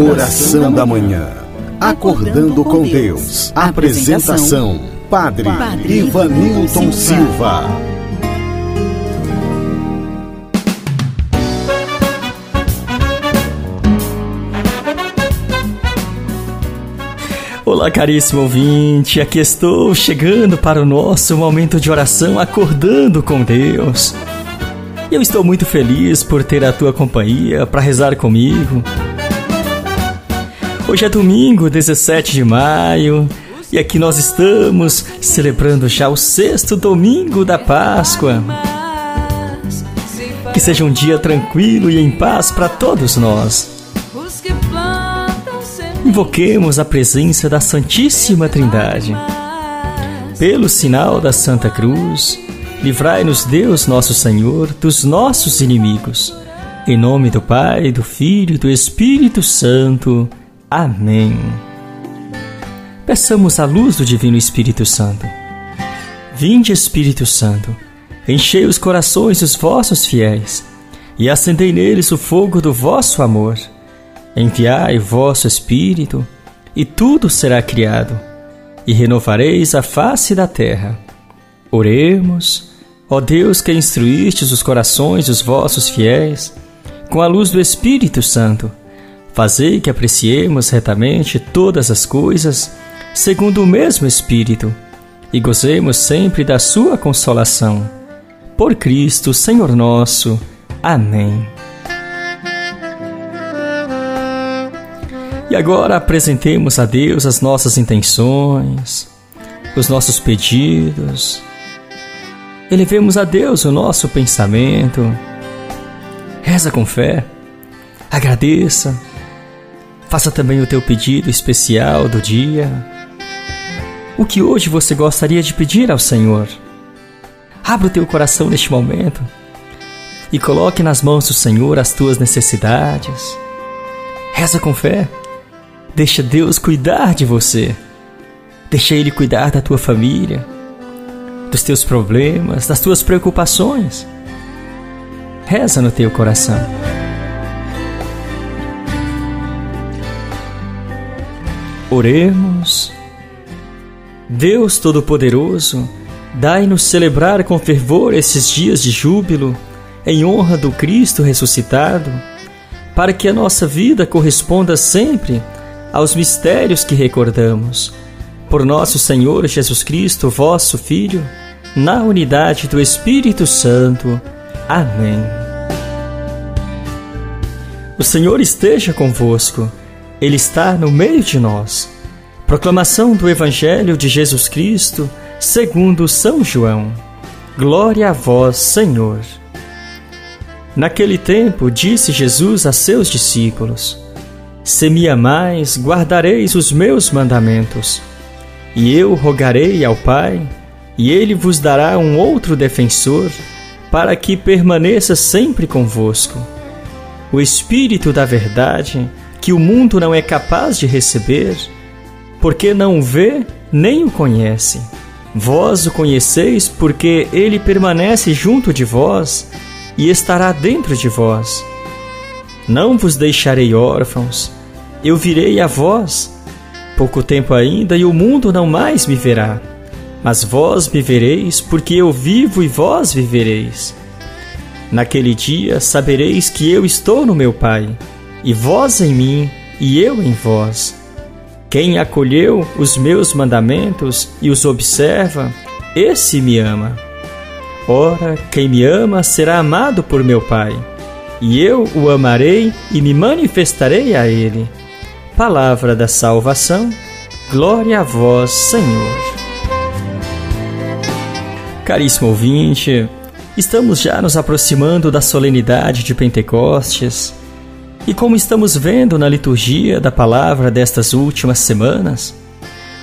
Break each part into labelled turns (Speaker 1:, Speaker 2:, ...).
Speaker 1: Oração da Manhã. Acordando com Deus. Apresentação: Padre, Ivanilton Silva.
Speaker 2: Olá, caríssimo ouvinte, aqui estou chegando para o nosso momento de oração, acordando com Deus. Eu estou muito feliz por ter a tua companhia para rezar comigo. Hoje é domingo, 17 de maio, e aqui nós estamos celebrando já o sexto domingo da Páscoa. Que seja um dia tranquilo e em paz para todos nós. Invoquemos a presença da Santíssima Trindade. Pelo sinal da Santa Cruz, Livrai-nos, Deus nosso Senhor, dos nossos inimigos. Em nome do Pai, do Filho e do Espírito Santo. Amém. Peçamos a luz do Divino Espírito Santo. Vinde, Espírito Santo, enchei os corações dos vossos fiéis e acendei neles o fogo do vosso amor. Enviai vosso Espírito, e tudo será criado, e renovareis a face da terra. Oremos. Ó Deus que instruístes os corações dos vossos fiéis, com a luz do Espírito Santo, fazei que apreciemos retamente todas as coisas, segundo o mesmo Espírito, e gozemos sempre da sua consolação. Por Cristo, Senhor nosso. Amém. E agora apresentemos a Deus as nossas intenções, os nossos pedidos, Elevemos a Deus o nosso pensamento. Reza com fé. Agradeça. Faça também o teu pedido especial do dia. O que hoje você gostaria de pedir ao Senhor? Abra o teu coração neste momento e coloque nas mãos do Senhor as tuas necessidades. Reza com fé. Deixa Deus cuidar de você. Deixa Ele cuidar da tua família dos teus problemas, das tuas preocupações. Reza no teu coração. Oremos. Deus Todo-Poderoso, dai-nos celebrar com fervor esses dias de júbilo em honra do Cristo ressuscitado, para que a nossa vida corresponda sempre aos mistérios que recordamos por nosso Senhor Jesus Cristo, vosso Filho, na unidade do Espírito Santo. Amém. O Senhor esteja convosco, Ele está no meio de nós. Proclamação do Evangelho de Jesus Cristo, segundo São João. Glória a vós, Senhor. Naquele tempo, disse Jesus a seus discípulos: Se me amais, guardareis os meus mandamentos. E eu rogarei ao Pai, e ele vos dará um outro defensor, para que permaneça sempre convosco. O Espírito da Verdade, que o mundo não é capaz de receber, porque não vê nem o conhece. Vós o conheceis, porque ele permanece junto de vós e estará dentro de vós. Não vos deixarei órfãos, eu virei a vós pouco tempo ainda e o mundo não mais me verá. Mas vós me vereis, porque eu vivo e vós vivereis. Naquele dia sabereis que eu estou no meu Pai, e vós em mim, e eu em vós. Quem acolheu os meus mandamentos e os observa, esse me ama. Ora, quem me ama será amado por meu Pai, e eu o amarei e me manifestarei a ele. Palavra da salvação, glória a vós, Senhor. Caríssimo ouvinte, estamos já nos aproximando da solenidade de Pentecostes. E como estamos vendo na liturgia da palavra destas últimas semanas,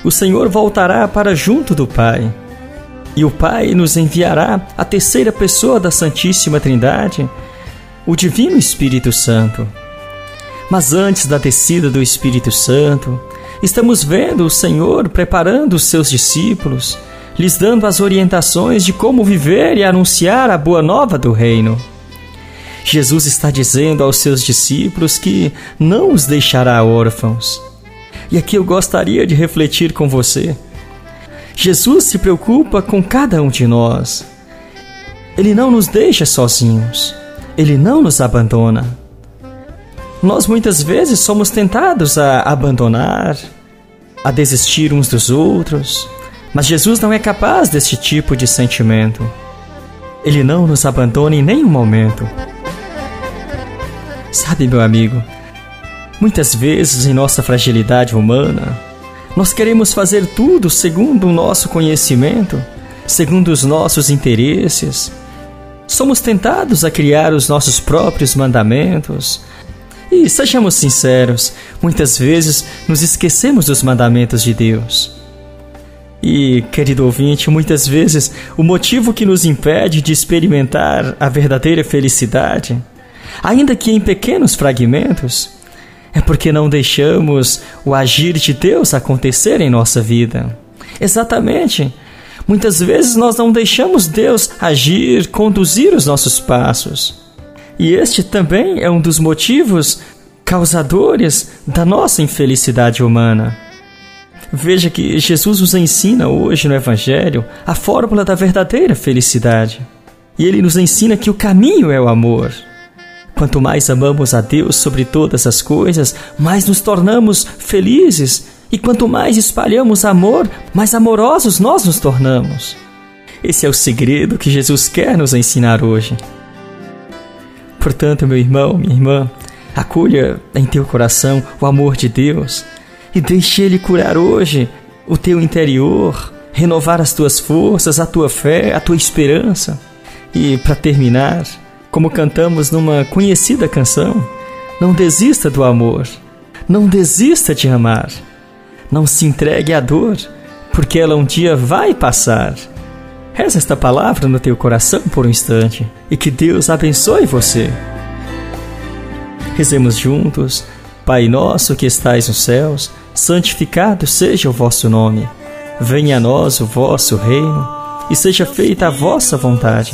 Speaker 2: o Senhor voltará para junto do Pai. E o Pai nos enviará a terceira pessoa da Santíssima Trindade, o Divino Espírito Santo mas antes da descida do Espírito Santo, estamos vendo o Senhor preparando os seus discípulos, lhes dando as orientações de como viver e anunciar a boa nova do Reino. Jesus está dizendo aos seus discípulos que não os deixará órfãos. E aqui eu gostaria de refletir com você. Jesus se preocupa com cada um de nós. Ele não nos deixa sozinhos. Ele não nos abandona. Nós muitas vezes somos tentados a abandonar, a desistir uns dos outros, mas Jesus não é capaz desse tipo de sentimento. Ele não nos abandona em nenhum momento. Sabe, meu amigo, muitas vezes em nossa fragilidade humana, nós queremos fazer tudo segundo o nosso conhecimento, segundo os nossos interesses. Somos tentados a criar os nossos próprios mandamentos. E sejamos sinceros, muitas vezes nos esquecemos dos mandamentos de Deus. E, querido ouvinte, muitas vezes o motivo que nos impede de experimentar a verdadeira felicidade, ainda que em pequenos fragmentos, é porque não deixamos o agir de Deus acontecer em nossa vida. Exatamente. Muitas vezes nós não deixamos Deus agir, conduzir os nossos passos. E este também é um dos motivos causadores da nossa infelicidade humana. Veja que Jesus nos ensina hoje no Evangelho a fórmula da verdadeira felicidade. E ele nos ensina que o caminho é o amor. Quanto mais amamos a Deus sobre todas as coisas, mais nos tornamos felizes. E quanto mais espalhamos amor, mais amorosos nós nos tornamos. Esse é o segredo que Jesus quer nos ensinar hoje. Portanto, meu irmão, minha irmã, acolha em teu coração o amor de Deus e deixe Ele curar hoje o teu interior, renovar as tuas forças, a tua fé, a tua esperança. E para terminar, como cantamos numa conhecida canção, não desista do amor, não desista de amar, não se entregue à dor, porque ela um dia vai passar. Reza esta palavra no teu coração por um instante e que Deus abençoe você. Rezemos juntos. Pai nosso que estais nos céus, santificado seja o vosso nome. Venha a nós o vosso reino, e seja feita a vossa vontade,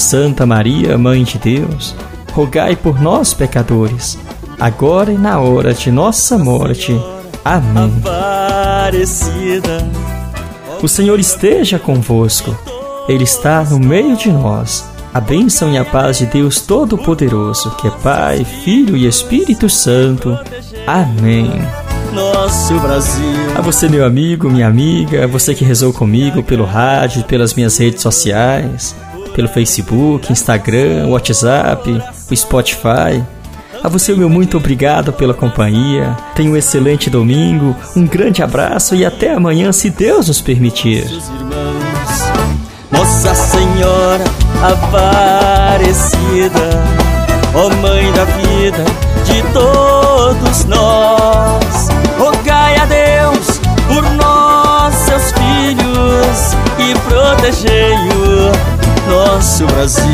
Speaker 2: Santa Maria, Mãe de Deus, rogai por nós, pecadores, agora e na hora de nossa morte. Amém. O Senhor esteja convosco, Ele está no meio de nós. A bênção e a paz de Deus Todo-Poderoso, que é Pai, Filho e Espírito Santo. Amém nosso Brasil. A você, meu amigo, minha amiga, você que rezou comigo pelo rádio, pelas minhas redes sociais, pelo Facebook, Instagram, WhatsApp, o Spotify. A você, meu muito obrigado pela companhia. Tenha um excelente domingo, um grande abraço e até amanhã, se Deus nos permitir.
Speaker 3: Nossa Senhora Aparecida, ó Mãe da vida de todos nós. Rogai a Deus por nós, seus filhos, e protegei o nosso Brasil.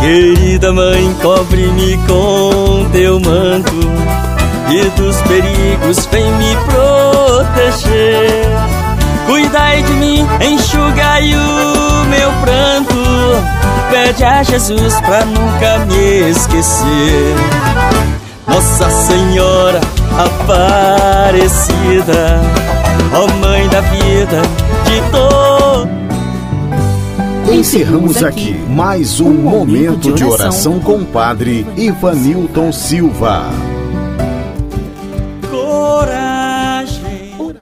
Speaker 3: Querida mãe, cobre-me com teu manto E dos perigos vem me proteger Cuidai de mim, enxugai o meu pranto Pede a Jesus pra nunca me esquecer Nossa Senhora Aparecida Ó oh Mãe da vida de todos
Speaker 1: Encerramos aqui mais um momento de oração com o Padre Ivanilton Silva.